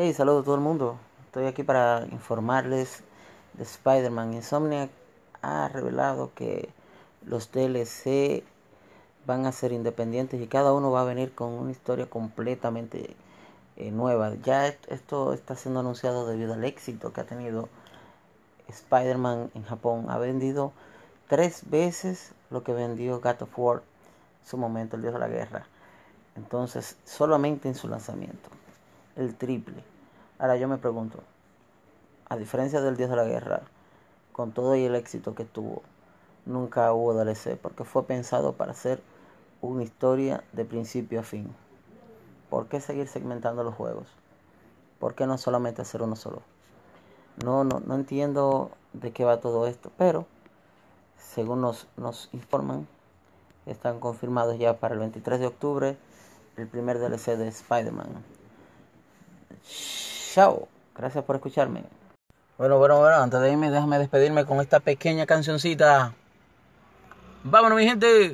Hey, saludos a todo el mundo. Estoy aquí para informarles de Spider-Man. Insomniac ha revelado que los DLC van a ser independientes y cada uno va a venir con una historia completamente eh, nueva. Ya esto está siendo anunciado debido al éxito que ha tenido Spider-Man en Japón. Ha vendido tres veces lo que vendió God of War en su momento, el dios de la guerra. Entonces, solamente en su lanzamiento el triple. Ahora yo me pregunto, a diferencia del Dios de la Guerra, con todo y el éxito que tuvo, nunca hubo DLC porque fue pensado para ser una historia de principio a fin. ¿Por qué seguir segmentando los juegos? ¿Por qué no solamente hacer uno solo? No, no, no entiendo de qué va todo esto, pero según nos, nos informan, están confirmados ya para el 23 de octubre el primer DLC de Spider-Man. Chao. Gracias por escucharme. Bueno, bueno, bueno, antes de irme, déjame despedirme con esta pequeña cancioncita. Vámonos, mi gente.